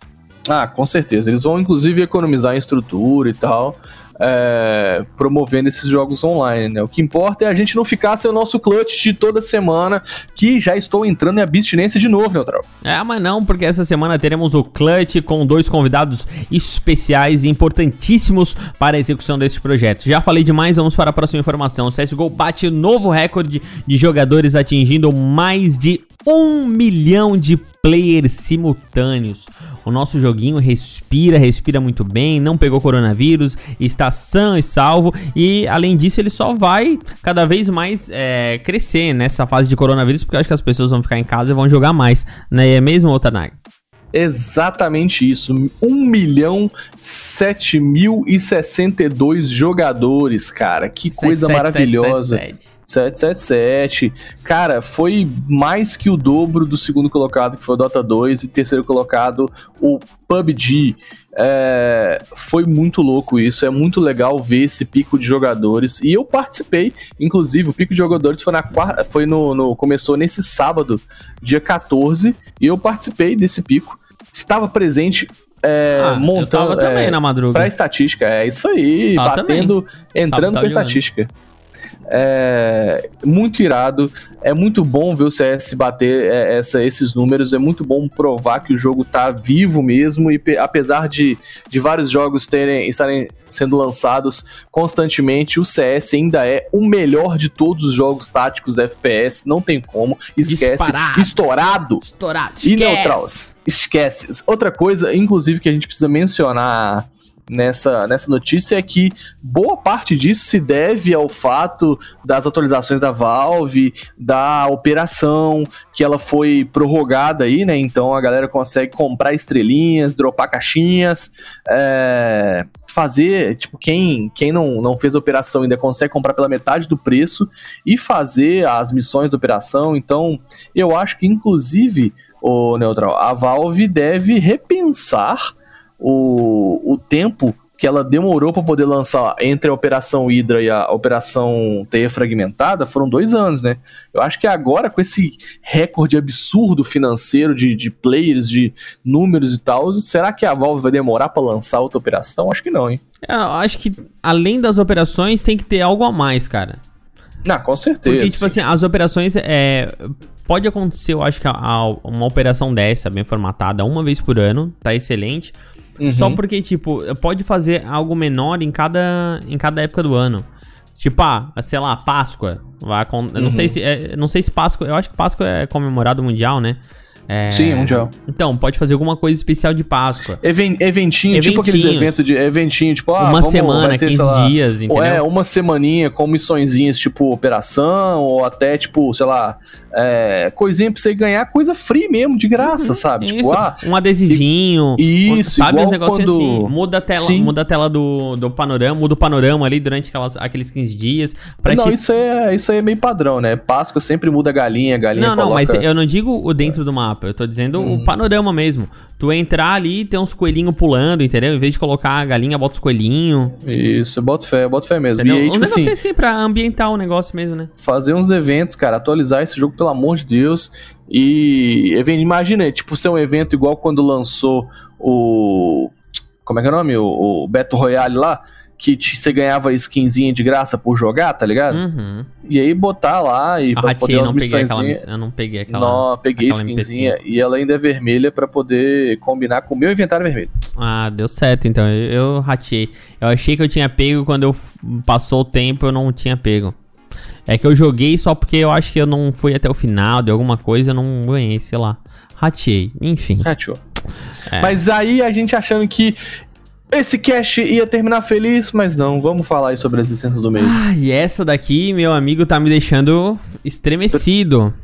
Ah, com certeza. Eles vão, inclusive, economizar em estrutura e tal. É, promovendo esses jogos online, né? O que importa é a gente não ficar sem o nosso clutch de toda semana, que já estou entrando em abstinência de novo, Neutral. É, mas não, porque essa semana teremos o Clutch com dois convidados especiais e importantíssimos para a execução deste projeto. Já falei demais, vamos para a próxima informação. O CSGO bate novo recorde de jogadores atingindo mais de um milhão de players simultâneos. O nosso joguinho respira, respira muito bem, não pegou coronavírus, está sã e salvo e além disso ele só vai cada vez mais é, crescer nessa fase de coronavírus porque eu acho que as pessoas vão ficar em casa e vão jogar mais, né? É mesmo, Otanag? Exatamente isso. 1 milhão 7 mil e 62 jogadores, cara. Que coisa maravilhosa. 777. Cara, foi mais que o dobro do segundo colocado, que foi o Dota 2, e terceiro colocado, o PUBG. É, foi muito louco isso, é muito legal ver esse pico de jogadores. E eu participei, inclusive, o pico de jogadores foi na quarta, foi no, no- começou nesse sábado, dia 14, e eu participei desse pico. Estava presente é, Ah, eu montando. tava também é, na madruga. Pra estatística, é isso aí, Tava batendo, entrando Sábado pra tava jogando. É muito irado, é muito bom ver o CS bater é, essa- esses números, é muito bom provar que o jogo tá vivo mesmo e pe- apesar de, de vários jogos terem, estarem sendo lançados constantemente, o CS ainda é o melhor de todos os jogos táticos FPS, não tem como, esquece, Disparado. estourado. Estourado. E Neutrals, esquece. Outra coisa, inclusive, que a gente precisa mencionar nessa, nessa notícia é que boa parte disso se deve ao fato das atualizações da Valve, da operação, que ela foi prorrogada aí, né? Então a galera consegue comprar estrelinhas, dropar caixinhas, é, fazer, tipo, quem, quem não, não fez a operação ainda consegue comprar pela metade do preço e fazer as missões da operação. Então, eu acho que, inclusive, o Neutral, a Valve deve repensar o, o tempo que ela demorou para poder lançar entre a Operação Hydra e a Operação Teia Fragmentada, foram dois anos, né? Eu acho que agora, com esse recorde absurdo financeiro de, de players, de números e tal, será que a Valve vai demorar para lançar outra operação? Acho que não, hein? É, Eu acho que além das operações tem que ter algo a mais, cara. Ah, com certeza. Porque, tipo assim, as operações é. Pode acontecer, eu acho que a- a- uma operação dessa, bem formatada, uma vez por ano, tá excelente. Uhum. Só porque, tipo, pode fazer algo menor em cada, em cada época do ano. Tipo, ah, sei lá, Páscoa. Vai acon- eu não Uhum. sei se. é, não sei se Páscoa. Eu acho que Páscoa é comemorado mundial, né? É, Sim, mundial. Então, pode fazer alguma coisa especial de Páscoa. Even- eventinho, tipo aqueles eventos de eventinho, tipo, ah, Uma vamos- semana, ter, 15 sei lá, dias, entendeu? É, uma semaninha com missõezinhas tipo operação, ou até, tipo, sei lá, é, coisinha pra você ganhar coisa free mesmo, de graça, sabe? Tipo, Uhum. Isso, ah, um adesivinho. Isso, sabe igual os negocinhos quando- assim. Muda a tela, Sim. muda a tela do, do panorama, muda o panorama ali durante aquelas, aqueles 15 dias. Pra não, te- isso é, isso aí é meio padrão, né? Páscoa sempre muda a galinha, a galinha Não, não, coloca... mas eu não digo o dentro do mapa, eu tô dizendo Hum. o panorama mesmo. Tu entrar ali e ter uns coelhinhos pulando, entendeu? Em vez de colocar a galinha, bota os coelhinhos. Isso, eu boto fé, eu boto fé mesmo. Entendeu? E aí, o tipo negócio assim, é assim pra ambientar o negócio mesmo, né? fazer uns eventos, cara, atualizar esse jogo, pelo amor de Deus. E imagina, tipo, ser um evento igual quando lançou o. Como é que é o nome? O, o Battle Royale lá, que te- você ganhava skinzinha de graça por jogar, tá ligado? Uhum. E aí botar lá e pra umas peguei aquela. missõezinhas. Eu não peguei aquela. Não, peguei aquela skinzinha e ela ainda é vermelha pra poder combinar com o meu inventário vermelho. Ah, deu certo, então. Eu, eu ratei. Eu achei que eu tinha pego quando eu passou o tempo, eu não tinha pego. É que eu joguei só porque eu acho que eu não fui até o final de alguma coisa, eu não ganhei, sei lá. Ratei, enfim. Rateou. É. Mas aí a gente achando que esse cash ia terminar feliz, mas não, vamos falar aí sobre as licenças do meio. Ah, e essa daqui, meu amigo, tá me deixando estremecido.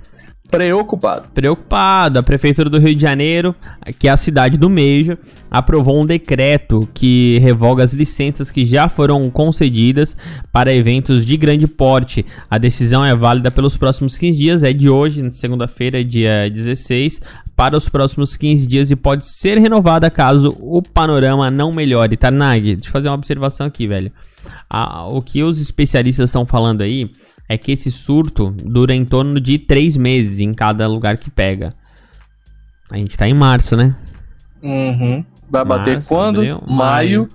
Preocupado. Preocupado, a Prefeitura do Rio de Janeiro, que é a cidade do Meijo, aprovou um decreto que revoga as licenças que já foram concedidas para eventos de grande porte. A decisão é válida pelos próximos 15 dias, é de hoje, segunda-feira, dia 16, para os próximos 15 dias e pode ser renovada caso o panorama não melhore. Tarnag, deixa eu fazer uma observação aqui, velho. Ah, o que os especialistas estão falando aí é que esse surto dura em torno de três meses em cada lugar que pega. A gente tá em março, né? Uhum. Vai bater Março, quando? abril, maio, maio.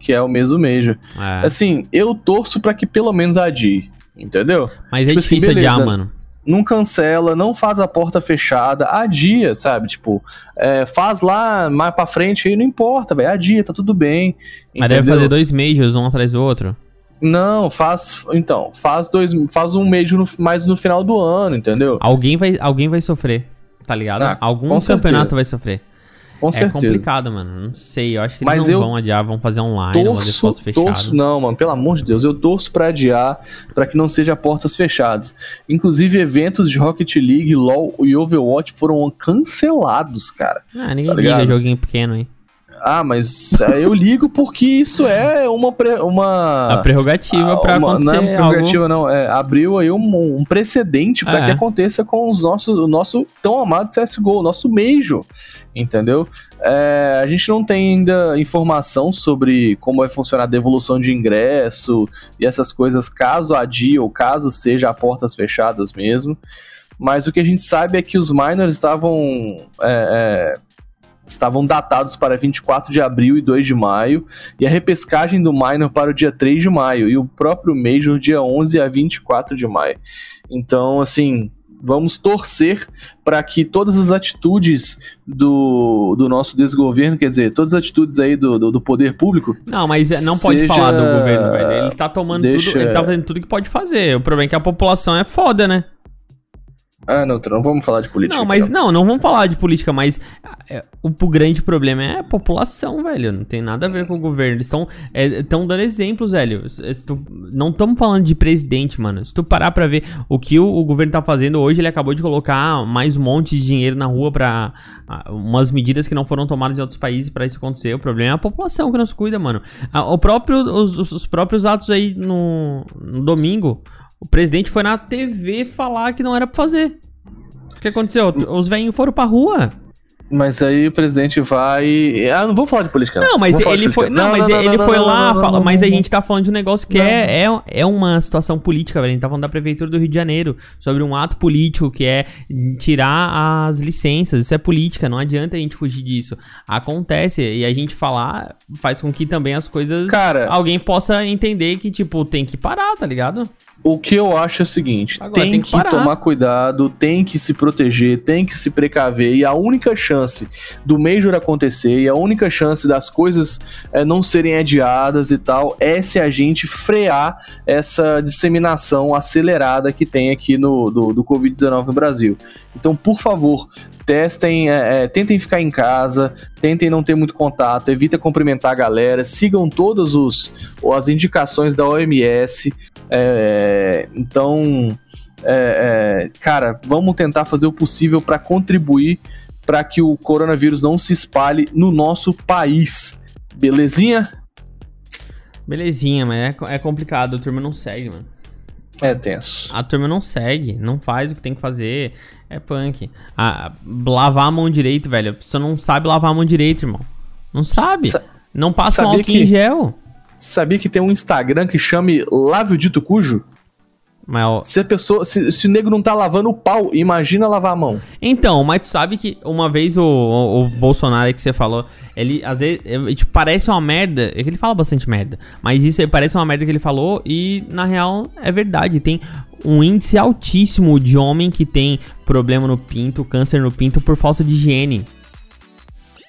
que é o mês do Major. É. Assim, eu torço pra que pelo menos adie, entendeu? Mas é tipo assim, difícil adiar, beleza. mano. Não cancela, não faz a porta fechada, adia, sabe? Tipo, é, faz lá mais pra frente aí, não importa, velho. Adia, tá tudo bem. Mas deve entendeu? fazer dois majors, um atrás do outro. Não, faz. Então, faz dois. Faz um mês no, mais no final do ano, entendeu? Alguém vai, alguém vai sofrer, tá ligado? Ah, Algum campeonato certeza. vai sofrer. Com é certeza. complicado, mano. Não sei, eu acho que eles Mas não vão adiar, vão fazer online, vão fazer Torço, fotos fechadas. torço, não, mano, pelo amor de Deus, eu torço pra adiar, pra que não seja portas fechadas. Inclusive, eventos de Rocket League, LoL e Overwatch foram cancelados, cara. Ah, ninguém Tá liga joguinho pequeno aí. Ah, mas é, eu ligo porque isso é uma. uma A prerrogativa Ah, uma- acontecer Não é algo... prerrogativa, não. É, abriu aí um, um precedente para É. que aconteça com os nossos, o nosso tão amado CSGO, o nosso Major, entendeu? É, a gente não tem ainda informação sobre como vai funcionar a devolução de ingresso e essas coisas, caso adie ou caso seja a portas fechadas mesmo. Mas o que a gente sabe é que os minors estavam. é, é, estavam datados para 24 de abril e 2 de maio, e a repescagem do minor para o dia 3 de maio, e o próprio Major dia 11 a 24 de maio. Então, assim, vamos torcer para que todas as atitudes do, do nosso desgoverno, quer dizer, todas as atitudes aí do, do, do poder público, Não, mas é, não pode Seja- falar do governo, velho. Ele tá tomando Deixa- tudo, ele tá fazendo tudo que pode fazer. O problema é que a população é foda, né? Ah, não, não vamos falar de política. Não, mas então. não, não vamos falar de política, mas é, o, o grande problema é a população, velho. Não tem nada a ver com o governo. Eles estão estão dando exemplos, velho. Se tu- não estamos falando de presidente, mano. Se tu parar pra ver o que o, o governo tá fazendo hoje, ele acabou de colocar mais um monte de dinheiro na rua pra umas medidas que não foram tomadas em outros países pra isso acontecer. O problema é a população que não se cuida, mano. Ah, O próprio, os, os- os próprios atos aí no, no domingo, o presidente foi na TV falar que não era pra fazer. O que aconteceu? Os velhinhos foram pra rua. Mas aí o presidente vai. Ah, não vou falar de política. Não, mas Vou falar de ele foi. política. Não, mas ele não, foi não, lá, não, não, fala- não, mas a não, gente tá falando de um negócio que Não. é, é, é uma situação política, velho. A gente tá falando da Prefeitura do Rio de Janeiro, sobre um ato político que é tirar as licenças. Isso é política, não adianta a gente fugir disso. Acontece, e a gente falar faz com que também as coisas. Cara- alguém possa entender que, tipo, tem que parar, tá ligado? O que eu acho é o seguinte: Agora tem, tem que que, tomar cuidado, tem que se proteger, tem que se precaver, e a única chance chance do Major acontecer e a única chance das coisas é, não serem adiadas e tal é se a gente frear essa disseminação acelerada que tem aqui no do, do Covid-19 no Brasil. Então, por favor, testem, é, é, tentem ficar em casa, tentem não ter muito contato, evita cumprimentar a galera, sigam todas os, as indicações da OMS. é, então, cara, vamos tentar fazer o possível para contribuir para que o coronavírus não se espalhe no nosso país. Belezinha? Belezinha, mas é, é complicado, a turma não segue, mano. É tenso. A turma não segue, não faz o que tem que fazer. É punk. A- lavar a mão direito, velho. A pessoa não sabe lavar a mão direito, irmão. Não sabe. Sa- não passa um álcool que- em gel. Sabia que tem um Instagram que chame Lave o Dito Cujo? Mas, Se a pessoa, se, se o nego não tá lavando o pau, imagina lavar a mão. Então, mas tu sabe que uma vez o, o, o Bolsonaro que você falou, ele às vezes é, tipo, parece uma merda. É que ele fala bastante merda. Mas isso aí parece uma merda que ele falou e na real é verdade. Tem um índice altíssimo de homem que tem problema no pinto, câncer no pinto por falta de higiene.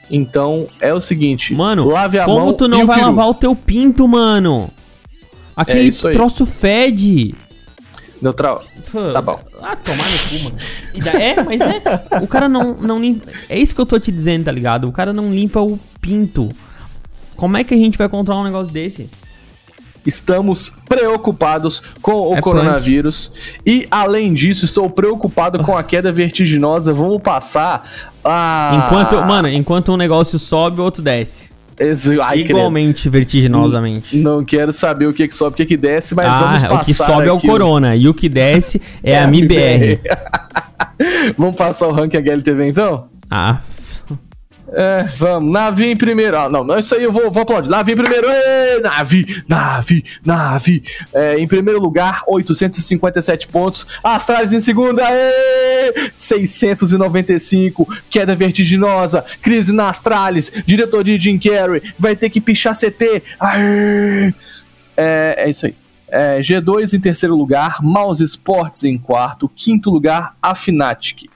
Então é o seguinte, Mano, lave a como mão tu não vai peru. lavar o teu pinto, mano? Aquele isso aí. troço fede. Neutral. Pô, Tá bom. Ah, tomar no cu, mano. E É, mas é. O cara não, não limpa. É isso que eu tô te dizendo, tá ligado? O cara não limpa o pinto. Como é que a gente vai controlar um negócio desse? Estamos preocupados com o É coronavírus. E além disso, estou preocupado com a queda vertiginosa. Vamos passar a. Enquanto, mano, enquanto um negócio sobe, o outro desce. Ai, credo. Igualmente, vertiginosamente. Não quero saber o que, que sobe, o que, que desce, mas vamos ah, passar. o que sobe é o aqui Corona e o que desce é, a MIBR. vamos passar o ranking HLTV então? Ah, É, vamos. Navi em primeiro. Ah, não, não, isso aí eu vou, vou aplaudir. Navi em primeiro. Ê, Navi, Navi, Navi. É, em primeiro lugar, 857 pontos. Astralis em segunda. Ê, 695. Queda vertiginosa. Crise na Astralis. Diretoria de Jim Carrey. Vai ter que pichar CT. Aê. É, é isso aí. É, G2 em terceiro lugar. Mouse Sports em quarto. Quinto lugar, a Fnatic.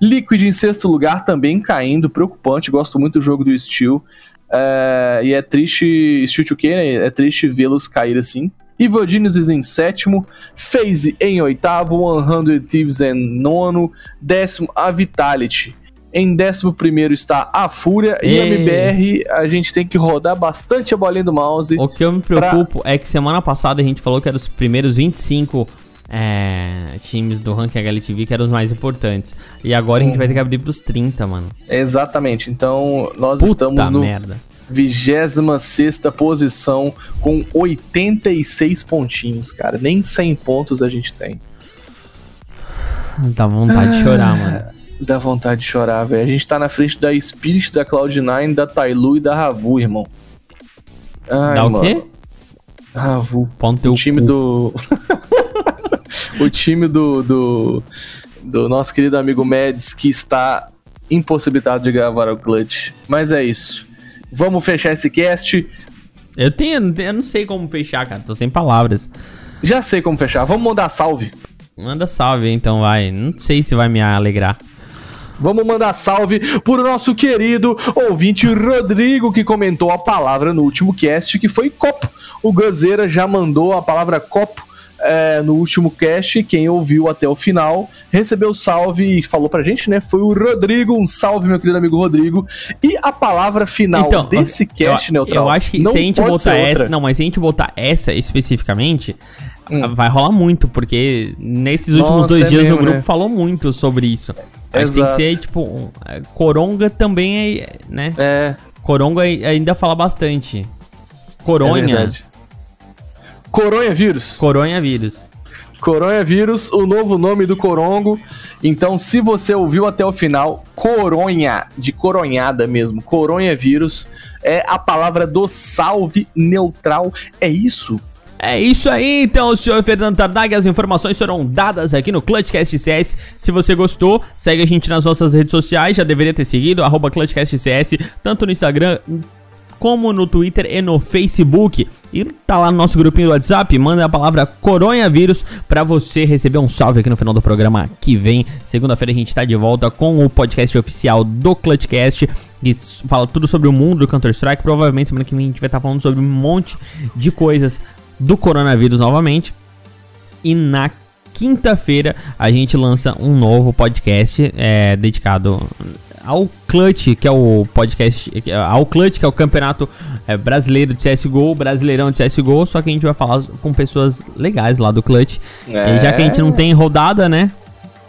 Liquid em sexto lugar, também caindo, preocupante. Gosto muito do jogo do Steel. É, e é triste. Steel 2K, né? É triste vê-los cair assim. Evil Geniuses em sétimo, FaZe em oitavo, 100 Thieves em nono, décimo a Vitality. Em décimo primeiro está a Fúria e. MBR. A gente tem que rodar bastante a bolinha do mouse. o que eu me preocupo é que semana passada a gente falou que eram os primeiros 25 é, times do ranking HLTV que eram os mais importantes. E agora a gente vai ter que abrir pros 30, mano. Exatamente. Então, nós Puta estamos no merda. 26 posição com 86 pontinhos, cara. Nem 100 pontos a gente tem. Dá vontade de chorar, mano. Dá vontade de chorar, velho. A gente tá na frente da Spirit, da Cloud9, da Tailu e da Ravu, irmão. Ai, Dá o mano. quê? Ravu. Teu O time cu. do. o time do, do. do nosso querido amigo Mads, que está impossibilitado de gravar o Clutch. Mas é isso. Vamos fechar esse cast. Eu tenho, eu não sei como fechar, cara. Tô sem palavras. Já sei como fechar. Vamos mandar salve. Manda salve, então, vai. Não sei se vai me alegrar. Vamos mandar salve pro nosso querido ouvinte Rodrigo, que comentou a palavra no último cast, que foi copo. O Gazeira já mandou a palavra copo é, no último cast. Quem ouviu até o final recebeu salve e falou pra gente, né? Foi o Rodrigo. Um salve, meu querido amigo Rodrigo. E a palavra final desse cast, eu, neutral. Eu acho que não se a gente botar essa. Não, mas se a gente botar essa especificamente, Hum. vai rolar muito, porque nesses últimos Nossa, dois é dias no mesmo, grupo né? falou muito sobre isso. Que tem que ser, tipo, é, Coronga também é, né? É, Coronga ai- ainda fala bastante. é Coronha. verdade. Coronha vírus. Coronha vírus. Coronavírus, o novo nome do corongo. Então, se você ouviu até o final, coronha, de coronhada mesmo, coronavírus, é a palavra do salve neutral. É isso? É isso aí, então, senhor Fernando Tardag, as informações foram dadas aqui no Clutchcast CS. Se você gostou, segue a gente nas nossas redes sociais, já deveria ter seguido, arroba Clutchcast CS, tanto no Instagram como no Twitter e no Facebook. E tá lá no nosso grupinho do WhatsApp, manda a palavra coronavírus para você receber um salve aqui no final do programa que vem. Segunda-feira a gente tá de volta com o podcast oficial do Clutchcast que fala tudo sobre o mundo do Counter-Strike. Provavelmente semana que vem a gente vai estar falando sobre um monte de coisas do coronavírus novamente. E na quinta-feira a gente lança um novo podcast é, dedicado ao Clutch, que é o podcast, ao Clutch, que é o campeonato é, brasileiro de CSGO, brasileirão de CSGO, só que a gente vai falar com pessoas legais lá do Clutch. É. E já que a gente não tem rodada, né?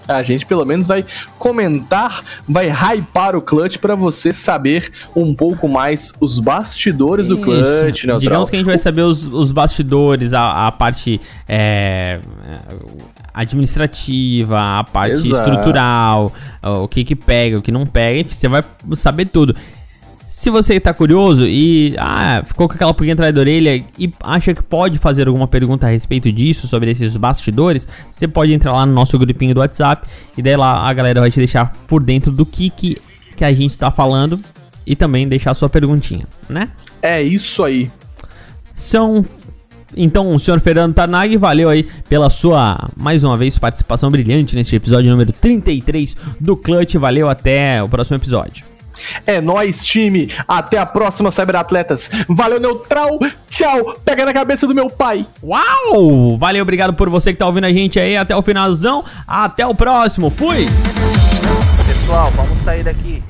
A gente pelo menos vai comentar, vai hypar o Clutch pra você saber um pouco mais os bastidores do Isso. Clutch, né? Digamos que a gente vai saber os, os bastidores, a, a parte é, administrativa, a parte Exato. estrutural, o que que pega, o que não pega, enfim, você vai saber tudo. Se você tá curioso e ah, ficou com aquela pulguinha atrás da orelha e acha que pode fazer alguma pergunta a respeito disso, sobre esses bastidores, você pode entrar lá no nosso grupinho do WhatsApp e daí lá a galera vai te deixar por dentro do que, que, que a gente tá falando e também deixar a sua perguntinha, né? É isso aí. São. Então, o senhor Fernando Tarnag, valeu aí pela sua, mais uma vez, participação brilhante neste episódio número 33 do Clutch. Valeu, até o próximo episódio. É nóis, time. Até a próxima, Cyberatletas. Valeu, Neutral. Tchau. Pega na cabeça do meu pai. Uau! Valeu, obrigado por você que tá ouvindo a gente aí até o finalzão. Até o próximo. Fui! Pessoal, vamos sair daqui.